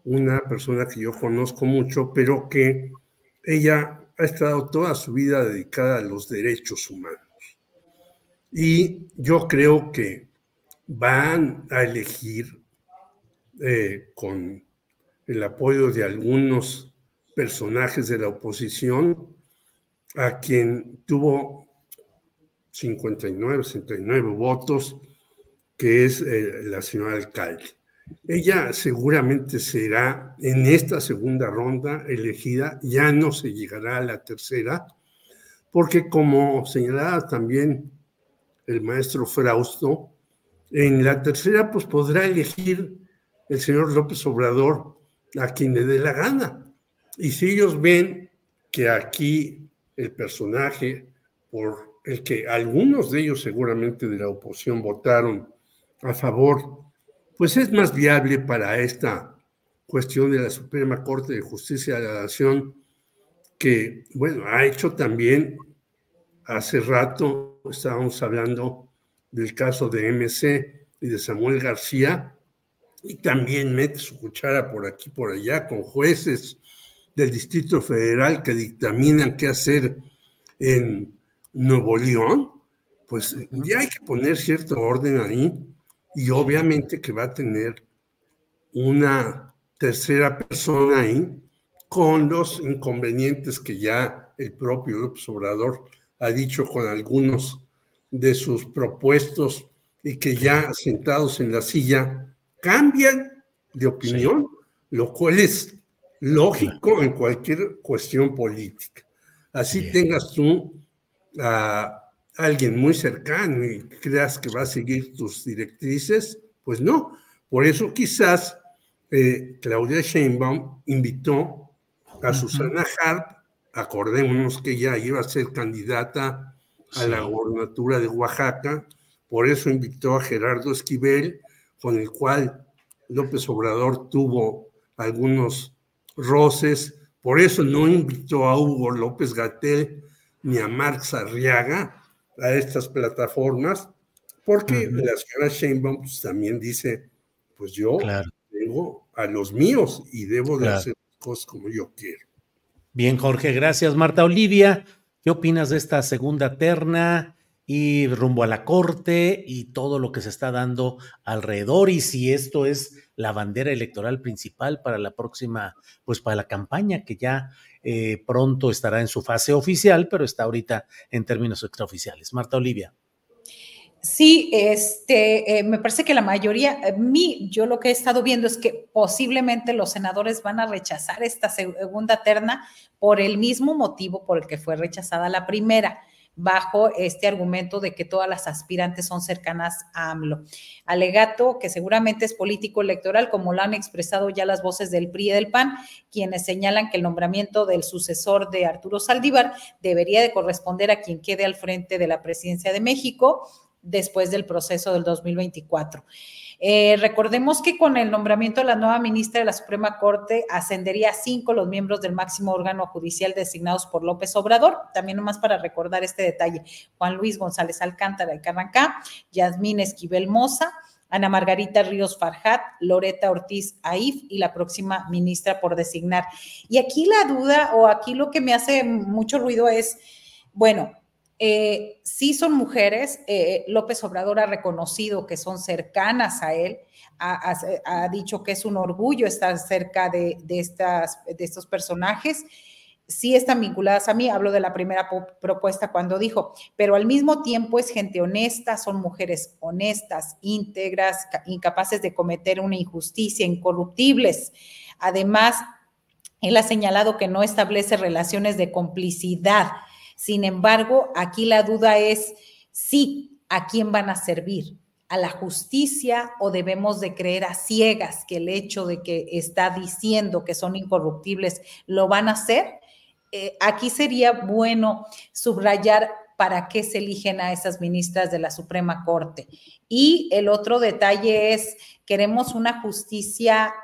una persona que yo conozco mucho, pero que ella ha estado toda su vida dedicada a los derechos humanos. Y yo creo que van a elegir eh, con el apoyo de algunos personajes de la oposición a quien tuvo 59, 69 votos, que es eh, la señora alcalde. Ella seguramente será en esta segunda ronda elegida, ya no se llegará a la tercera, porque como señalaba también el maestro Frausto, en la tercera pues podrá elegir el señor López Obrador a quien le dé la gana. Y si ellos ven que aquí el personaje, por el que algunos de ellos seguramente de la oposición votaron a favor, pues es más viable para esta cuestión de la Suprema Corte de Justicia de la Nación, que, bueno, ha hecho también, hace rato estábamos hablando del caso de MC y de Samuel García, y también mete su cuchara por aquí, por allá, con jueces del Distrito Federal que dictaminan qué hacer en Nuevo León, pues ya hay que poner cierto orden ahí y obviamente que va a tener una tercera persona ahí con los inconvenientes que ya el propio López Obrador ha dicho con algunos de sus propuestos y que ya sentados en la silla cambian de opinión, lo cual es lógico en cualquier cuestión política. Así tengas tú a alguien muy cercano y creas que va a seguir tus directrices, pues no. Por eso quizás eh, Claudia Sheinbaum invitó a Susana Harp, acordémonos que ella iba a ser candidata a la gobernatura de Oaxaca, por eso invitó a Gerardo Esquivel, con el cual López Obrador tuvo algunos roces, por eso no invitó a Hugo López Gatel ni a Marx Arriaga a estas plataformas, porque la señora Sheinbaum pues, también dice, pues yo tengo a los míos y debo de hacer cosas como yo quiero. Bien, Jorge, gracias. Marta Olivia, ¿qué opinas de esta segunda terna? y rumbo a la corte y todo lo que se está dando alrededor y si esto es la bandera electoral principal para la próxima, pues para la campaña que ya eh, pronto estará en su fase oficial, pero está ahorita en términos extraoficiales. Marta Olivia. Sí, este, eh, me parece que la mayoría, eh, mí, yo lo que he estado viendo es que posiblemente los senadores van a rechazar esta segunda terna por el mismo motivo por el que fue rechazada la primera bajo este argumento de que todas las aspirantes son cercanas a AMLO. Alegato que seguramente es político electoral, como lo han expresado ya las voces del PRI y del PAN, quienes señalan que el nombramiento del sucesor de Arturo Saldívar debería de corresponder a quien quede al frente de la presidencia de México después del proceso del 2024. Eh, recordemos que con el nombramiento de la nueva ministra de la Suprema Corte ascendería a cinco los miembros del máximo órgano judicial designados por López Obrador. También nomás para recordar este detalle, Juan Luis González Alcántara de Carrancá, Yasmín Esquivel Moza, Ana Margarita Ríos Farjat, Loreta Ortiz Aif y la próxima ministra por designar. Y aquí la duda o aquí lo que me hace mucho ruido es, bueno, eh, sí son mujeres, eh, López Obrador ha reconocido que son cercanas a él, ha, dicho que es un orgullo estar cerca de, estas, de estos personajes, sí están vinculadas a mí, hablo de la primera propuesta cuando dijo, pero al mismo tiempo es gente honesta, son mujeres honestas, íntegras, incapaces de cometer una injusticia, incorruptibles. Además, él ha señalado que no establece relaciones de complicidad sin embargo, aquí la duda es sí, ¿a quién van a servir? ¿A la justicia o debemos de creer a ciegas que el hecho de que está diciendo que son incorruptibles lo van a hacer? Eh, aquí sería bueno subrayar para qué se eligen a esas ministras de la Suprema Corte. Y el otro detalle es, queremos una justicia,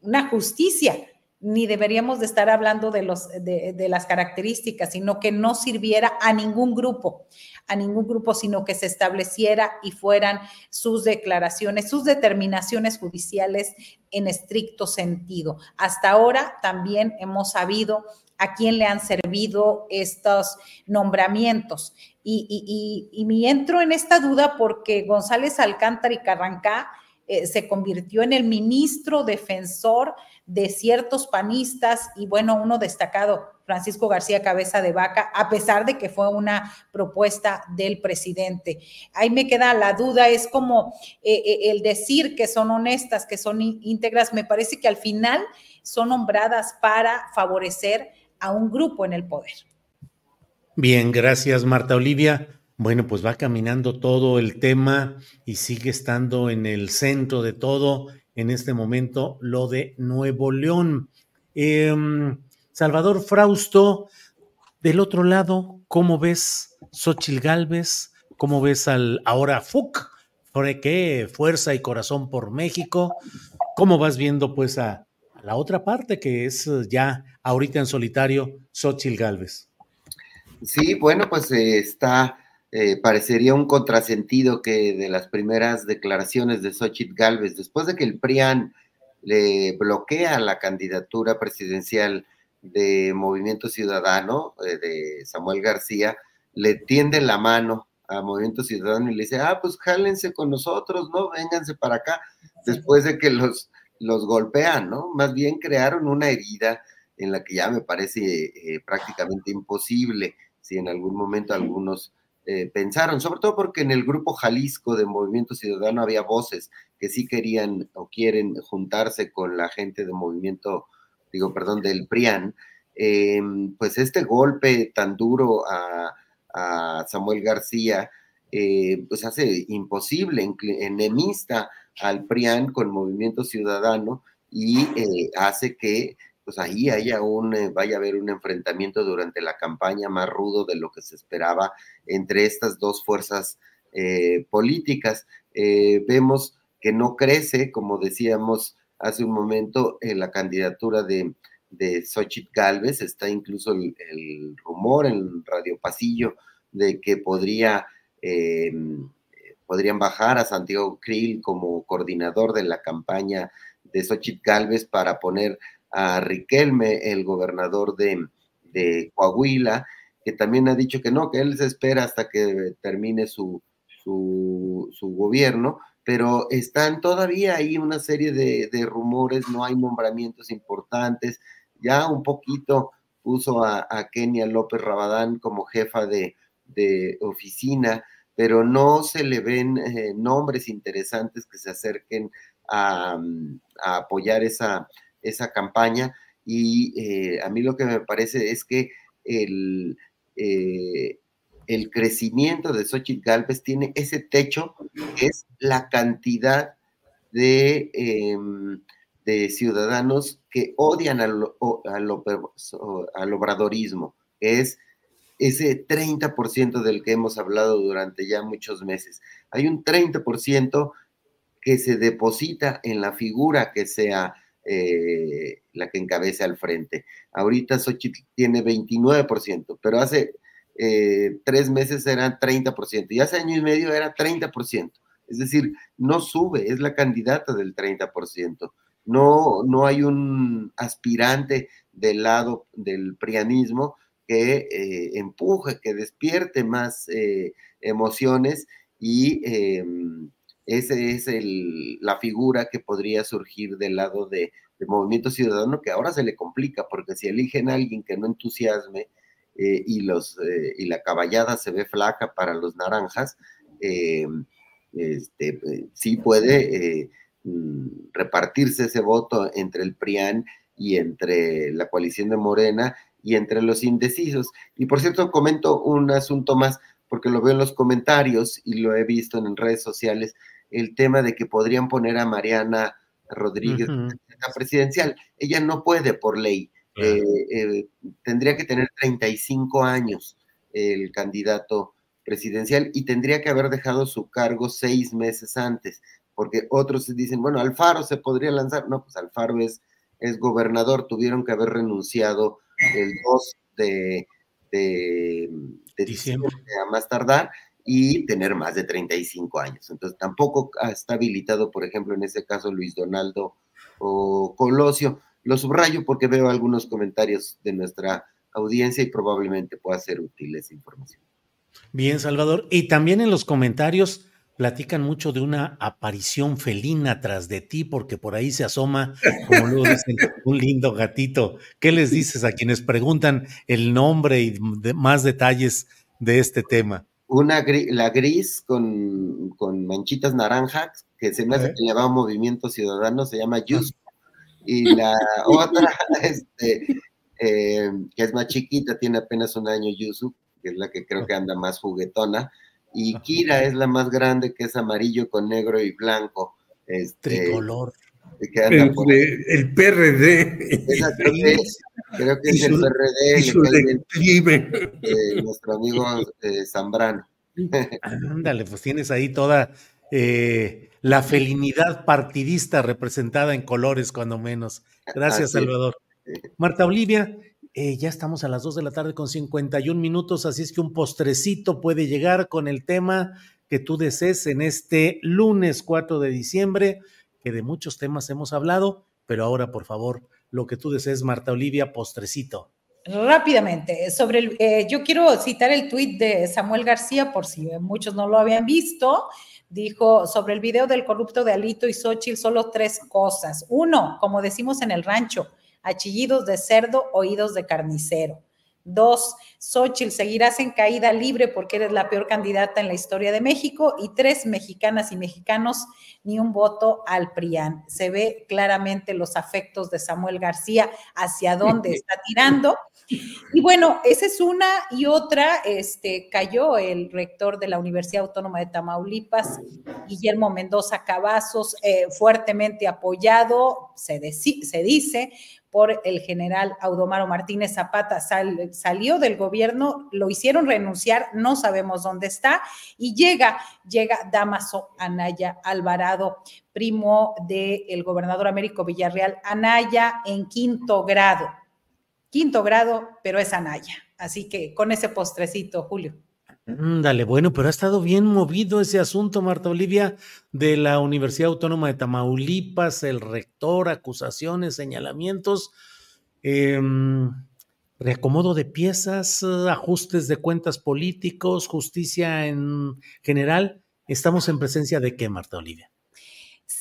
una justicia ni deberíamos de estar hablando de, los, de, las características, sino que no sirviera a ningún grupo, a ningún grupo, sino que se estableciera y fueran sus declaraciones, sus determinaciones judiciales en estricto sentido. Hasta ahora también hemos sabido a quién le han servido estos nombramientos. Y, y, me entro en esta duda porque González Alcántara y Carrancá eh, se convirtió en el ministro defensor de ciertos panistas y bueno, uno destacado, Francisco García Cabeza de Vaca, a pesar de que fue una propuesta del presidente. Ahí me queda la duda, es como eh, eh, el decir que son honestas, que son íntegras, me parece que al final son nombradas para favorecer a un grupo en el poder. Bien, gracias Marta Olivia. Bueno, pues va caminando todo el tema y sigue estando en el centro de todo en este momento lo de Nuevo León. Em, Salvador Frausto, del otro lado, ¿cómo ves Xochil Gálvez? ¿Cómo ves al ahora FUC? ¿Qué? Fuerza y corazón por México. ¿Cómo vas viendo pues a, la otra parte que es ya ahorita en solitario Xochil Gálvez? Sí, bueno, pues eh, está, eh, parecería un contrasentido que de las primeras declaraciones de Xochitl Gálvez, después de que el PRIAN le bloquea la candidatura presidencial de Movimiento Ciudadano, eh, de Samuel García, le tiende la mano a Movimiento Ciudadano y le dice, ah, pues jálense con nosotros, ¿no? Vénganse para acá, después de que los, los golpean, ¿no? Más bien crearon una herida en la que ya me parece prácticamente imposible si en algún momento algunos eh, pensaron, sobre todo porque en el grupo Jalisco de Movimiento Ciudadano había voces que sí querían o quieren juntarse con la gente de Movimiento, digo, perdón, del PRIAN, em, pues este golpe tan duro a, Samuel García, eh, pues hace imposible, enemista al PRIAN con Movimiento Ciudadano y eh, hace que pues ahí haya un, eh, vaya a haber un enfrentamiento durante la campaña más rudo de lo que se esperaba entre estas dos fuerzas eh, políticas. Eh, vemos que no crece, como decíamos hace un momento, en la candidatura de, de Xochitl Galvez, está incluso el, rumor en Radio Pasillo de que podría, podrían bajar a Santiago Krill como coordinador de la campaña de Xochitl Galvez para poner a Riquelme, el gobernador de, Coahuila, que también ha dicho que no, que él se espera hasta que termine su, su, gobierno, pero están todavía ahí una serie de, rumores, no hay nombramientos importantes, ya un poquito puso a, Kenia López Rabadán como jefa de, oficina, pero no se le ven eh, nombres interesantes que se acerquen a apoyar esa, esa campaña y eh, a mí lo que me parece es que el, eh, el crecimiento de Xochitl Galvez tiene ese techo que es la cantidad de, em, de ciudadanos que odian al, al, obradorismo, es ese 30% del que hemos hablado durante ya muchos meses. Hay un 30% que se deposita en la figura que sea eh, la que encabeza al frente. Ahorita Xochitl tiene 29%, pero hace eh, tres meses era 30% y hace año y medio era 30%. Es decir, no sube, es la candidata del 30%. No, no hay un aspirante del lado del prianismo que eh, empuje, que despierte más emociones y em, esa es el, la figura que podría surgir del lado de, Movimiento Ciudadano, que ahora se le complica, porque si eligen a alguien que no entusiasme eh, y, los, eh, y la caballada se ve flaca para los naranjas, eh, este, sí puede mm, repartirse ese voto entre el PRIAN y entre la coalición de Morena y entre los indecisos. Y por cierto, comento un asunto más, porque lo veo en los comentarios y lo he visto en redes sociales el tema de que podrían poner a Mariana Rodríguez la presidencial. Ella no puede por ley. Eh, eh, tendría que tener 35 años el candidato presidencial y tendría que haber dejado su cargo seis meses antes, porque otros dicen, bueno, Alfaro se podría lanzar. No, pues Alfaro es, es gobernador, tuvieron que haber renunciado el 2 de, de, diciembre a más tardar y tener más de 35 años. Entonces tampoco está habilitado, por ejemplo, en ese caso Luis Donaldo o Colosio. Lo subrayo porque veo algunos comentarios de nuestra audiencia y probablemente pueda ser útil esa información. Bien, Salvador. Y también en los comentarios platican mucho de una aparición felina tras de ti, porque por ahí se asoma, como luego dicen, un lindo gatito. ¿Qué les dices a quienes preguntan el nombre y más detalles de este tema? Una la gris con, manchitas naranjas, que se me hace que lleva Movimiento Ciudadano, se llama Yus. Y la otra, este, eh, que es más chiquita, tiene apenas un año Yusu, que es la que creo que anda más juguetona. Y Kira es la más grande, que es amarillo con negro y blanco. Este, Tricolor. El, PRD. Creo que es el PRD, eh, nuestro amigo eh, Zambrano. Ándale, pues tienes ahí toda eh, la felinidad partidista representada en colores, cuando menos. Gracias, Salvador. Marta Olivia, eh, ya estamos a las 2 de la tarde con 51 minutos, así es que un postrecito puede llegar con el tema que tú desees en este lunes 4 de diciembre, que de muchos temas hemos hablado, pero ahora, por favor, lo que tú desees, Marta Olivia, postrecito. Rápidamente, sobre el, eh, yo quiero citar el tuit de Samuel García, por si muchos no lo habían visto. Dijo sobre el video del corrupto de Alito y Xochitl solo tres cosas. Uno, como decimos en el rancho, achillidos de cerdo, oídos de carnicero. Dos, Xochitl, seguirás en caída libre porque eres la peor candidata en la historia de México. Y tres, mexicanas y mexicanos, ni un voto al PRIAN. Se ve claramente los afectos de Samuel García hacia dónde está tirando. Y bueno, esa es una y otra, este, cayó el rector de la Universidad Autónoma de Tamaulipas, Guillermo Mendoza Cavazos, eh, fuertemente apoyado, se, se dice, por el general Audomaro Martínez Zapata. salió del gobierno, lo hicieron renunciar, no sabemos dónde está, y llega, llega Damaso Anaya Alvarado, primo del gobernador Américo Villarreal, Anaya en quinto grado. Quinto grado, pero es Anaya. Así que con ese postrecito, Julio. Dale, bueno, pero ha estado bien movido ese asunto, Marta Olivia, de la Universidad Autónoma de Tamaulipas, el rector, acusaciones, señalamientos, em, reacomodo de piezas, ajustes de cuentas políticos, justicia en general. ¿Estamos en presencia de qué, Marta Olivia?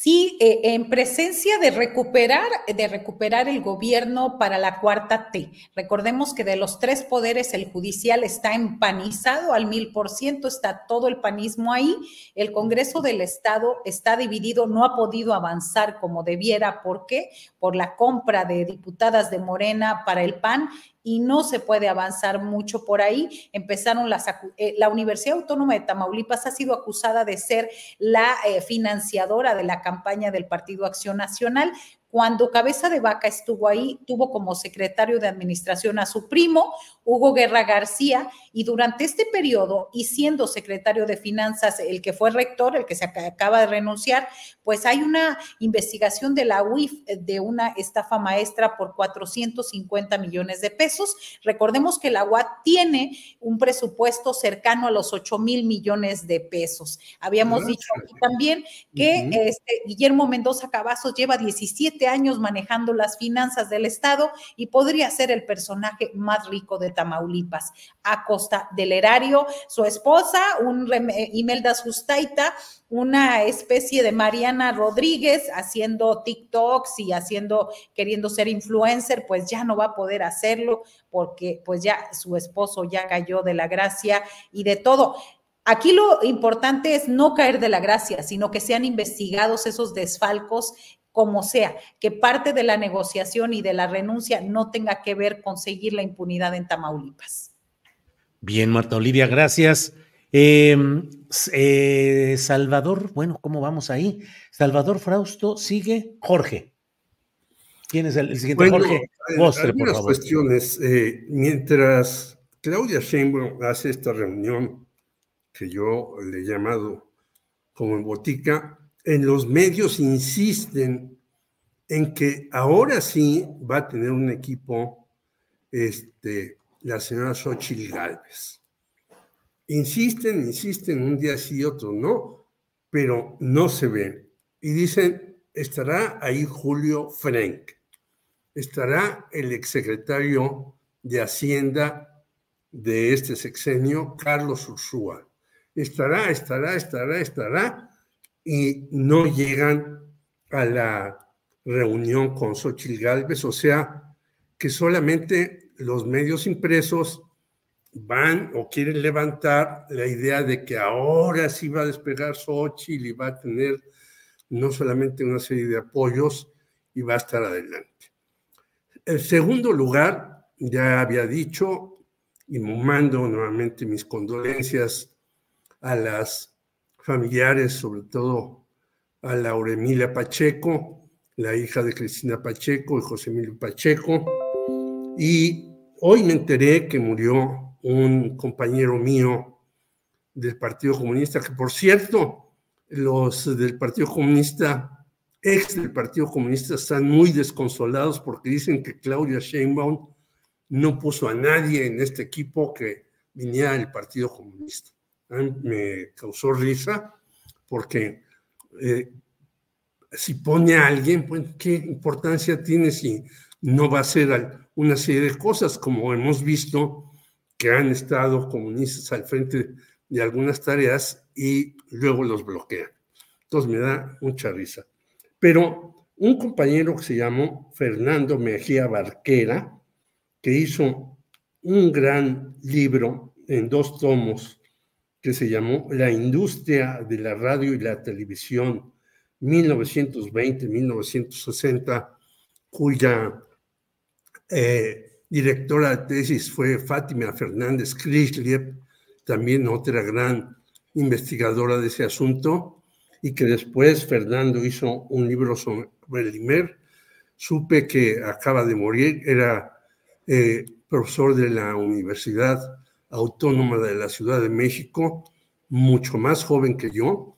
Sí, eh, en presencia de recuperar, de recuperar el gobierno para la cuarta T. Recordemos que de los tres poderes, el judicial está empanizado al mil por ciento, está todo el panismo ahí. El Congreso del Estado está dividido, no ha podido avanzar como debiera. ¿Por qué? Por la compra de diputadas de Morena para el PAN y no se puede avanzar mucho por ahí. Empezaron las, eh, la Universidad Autónoma de Tamaulipas ha sido acusada de ser la eh, financiadora de la campaña del Partido Acción Nacional. Cuando Cabeza de Vaca estuvo ahí, tuvo como secretario de administración a su primo, Hugo Guerra García, y durante este periodo, y siendo secretario de Finanzas el que fue rector, el que se acaba de renunciar, pues hay una investigación de la UIF de una estafa maestra por 450 millones de pesos. Recordemos que la UAT tiene un presupuesto cercano a los 8 mil millones de pesos. Habíamos dicho aquí también que este, Guillermo Mendoza Cavazos lleva 17 años manejando las finanzas del Estado y podría ser el personaje más rico de Tamaulipas, a costa del erario, su esposa, un Imelda Sustaita, una especie de Mariana Rodríguez haciendo TikToks y haciendo, queriendo ser influencer, pues ya no va a poder hacerlo porque pues ya su esposo ya cayó de la gracia y de todo. Aquí lo importante es no caer de la gracia, sino que sean investigados esos desfalcos como sea, que parte de la negociación y de la renuncia no tenga que ver con seguir la impunidad en Tamaulipas. Bien, Marta Olivia, gracias. Em, eh, Salvador, bueno, ¿cómo vamos ahí? Salvador Frausto, sigue Jorge. ¿Quién es el, siguiente? Jorge Vostre, por favor. cuestiones. Eh, mientras Claudia Sheinbaum hace esta reunión que yo le he llamado como en botica, en los medios insisten en que ahora sí va a tener un equipo este, la señora Xochitl Galvez. Insisten, insisten, un día sí, otro no, pero no se ven. Y dicen, estará ahí Julio Frank, estará el exsecretario de Hacienda de este sexenio, Carlos Ursúa. Estará, estará, estará, estará y no llegan a la reunión con Xochitl Galvez, o sea, que solamente los medios impresos van o quieren levantar la idea de que ahora sí va a despegar Xochitl y va a tener no solamente una serie de apoyos y va a estar adelante. El segundo lugar, ya había dicho, y mando nuevamente mis condolencias a las familiares, sobre todo a Laura Emilia Pacheco, la hija de Cristina Pacheco y José Emilio Pacheco, Y hoy me enteré que murió un compañero mío del Partido Comunista, que por cierto, los del Partido Comunista, ex del Partido Comunista, están muy desconsolados porque dicen que Claudia Sheinbaum no puso a nadie en este equipo que viniera del Partido Comunista. Me causó risa porque eh, si pone a alguien, pues, ¿qué importancia tiene si no va a hacer una serie de cosas, como hemos visto que han estado comunistas al frente de algunas tareas y luego los bloquean? Entonces me da mucha risa. Pero un compañero que se llamó Fernando Mejía Barquera, que hizo un gran libro en dos tomos que se llamó La industria de la radio y la televisión 1920-1960, cuya eh, directora de tesis fue Fátima Fernández Chrysler, también otra gran investigadora de ese asunto, y que después Fernando hizo un libro sobre el. Supe que acaba de morir, era eh, profesor de la Universidad Autónoma de la Ciudad de México, mucho más joven que yo,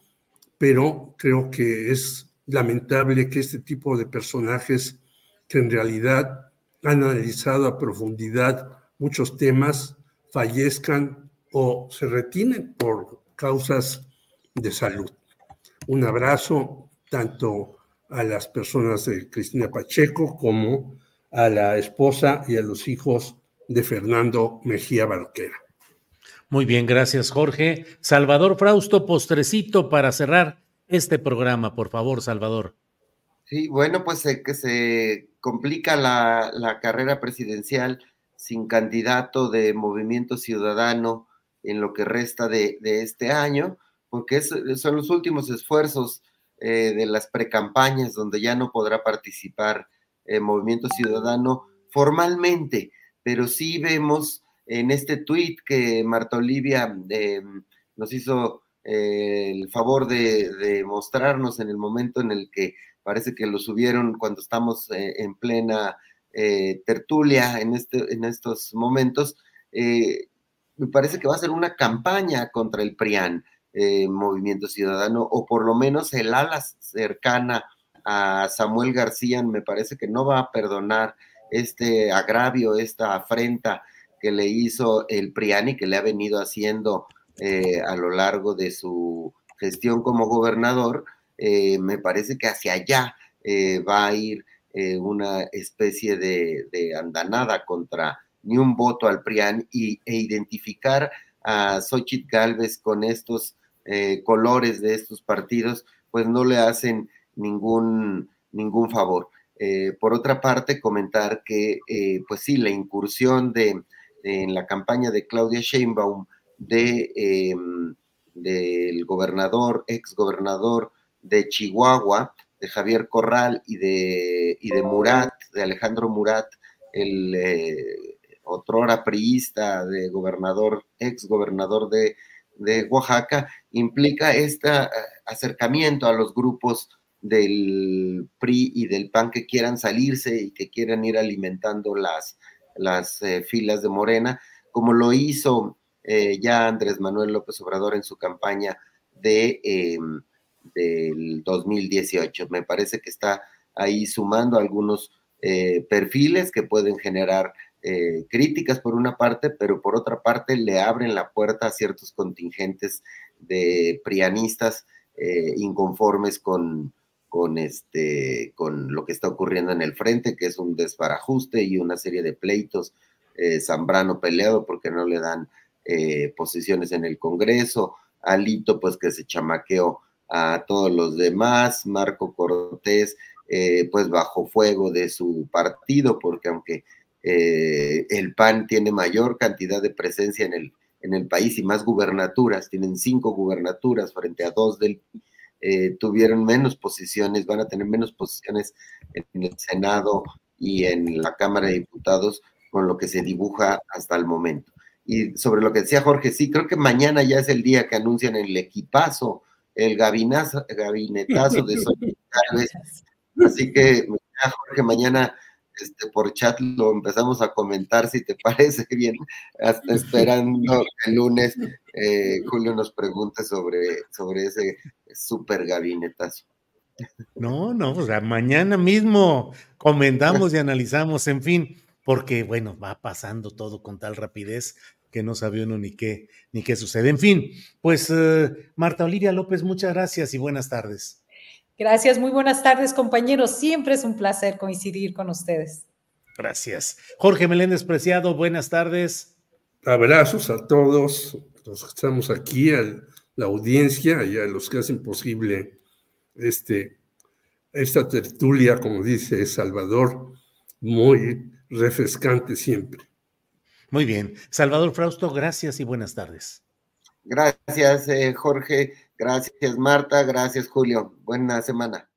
pero creo que es lamentable que este tipo de personajes que en realidad han analizado a profundidad muchos temas fallezcan o se retienen por causas de salud. Un abrazo tanto a las personas de Cristina Pacheco como a la esposa y a los hijos de Fernando Mejía Barquera. Muy bien, gracias Jorge. Salvador Frausto, postrecito para cerrar este programa, por favor, Salvador. Sí, bueno, pues que se complica la, carrera presidencial sin candidato de Movimiento Ciudadano en lo que resta de, este año, porque son los últimos esfuerzos eh, de las precampañas donde ya no podrá participar eh, Movimiento Ciudadano formalmente, pero sí vemos en este tuit que Marta Olivia eh, nos hizo eh, el favor de, mostrarnos en el momento en el que parece que lo subieron cuando estamos eh, en plena tertulia en, este, en estos momentos, me parece que va a ser una campaña contra el PRIAN, Movimiento Ciudadano, o por lo menos el ala cercana a Samuel García, me parece que no va a perdonar este agravio, esta afrenta que le hizo el Priani, que le ha venido haciendo eh, a lo largo de su gestión como gobernador, eh, me parece que hacia allá eh, va a ir una especie de, andanada contra ni un voto al PRIAN y, e identificar a Xochitl Galvez con estos colores de estos partidos, pues no le hacen ningún, ningún favor. por otra parte, comentar que, pues sí, la incursión de en la campaña de Claudia Sheinbaum de, em, del gobernador, ex gobernador de Chihuahua, de Javier Corral y de, y de Murat, de Alejandro Murat, el eh, otrora priista de gobernador, ex gobernador de, de Oaxaca, implica este acercamiento a los grupos del PRI y del PAN que quieran salirse y que quieran ir alimentando las, las eh, filas de Morena, como lo hizo eh, ya Andrés Manuel López Obrador en su campaña de, em, del 2018. Me parece que está ahí sumando algunos eh, perfiles que pueden generar críticas por una parte, pero por otra parte le abren la puerta a ciertos contingentes de prianistas inconformes con, con, este, con lo que está ocurriendo en el frente, que es un desbarajuste y una serie de pleitos. Eh, Zambrano peleado porque no le dan eh, posiciones en el Congreso, Alito pues que se chamaqueó a todos los demás, Marco Cortés eh, pues bajo fuego de su partido, porque aunque el PAN tiene mayor cantidad de presencia en el, en el país y más gubernaturas, tienen cinco gubernaturas frente a dos del eh, tuvieron menos posiciones, van a tener menos posiciones en el Senado y en la Cámara de Diputados con lo que se dibuja hasta el momento. Y sobre lo que decía Jorge, sí, creo que mañana ya es el día que anuncian el equipazo, el gabinazo, gabinetazo de Así que, Jorge, mañana este, por chat lo empezamos a comentar, si te parece bien, hasta esperando que el lunes eh, Julio nos pregunte sobre, sobre ese super gabinetazo. No, no, o sea, mañana mismo comentamos y analizamos, en fin, porque bueno, va pasando todo con tal rapidez que no sabe uno ni qué, ni qué sucede. En fin, pues eh, Marta Olivia López, muchas gracias y buenas tardes. Gracias, muy buenas tardes compañeros. Siempre es un placer coincidir con ustedes. Gracias. Jorge Meléndez Preciado, buenas tardes. Abrazos a todos los que estamos aquí, a la audiencia y a los que hacen posible este, esta tertulia, como dice Salvador, muy refrescante siempre. Muy bien. Salvador Frausto, gracias y buenas tardes. Gracias, eh, Jorge. Gracias, Marta. Gracias, Julio. Buena semana.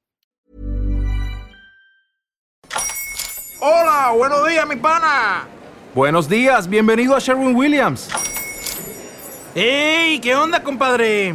Hola, buenos días, mi pana. Buenos días, bienvenido a Sherwin Williams. ¡Ey! ¿Qué onda, compadre?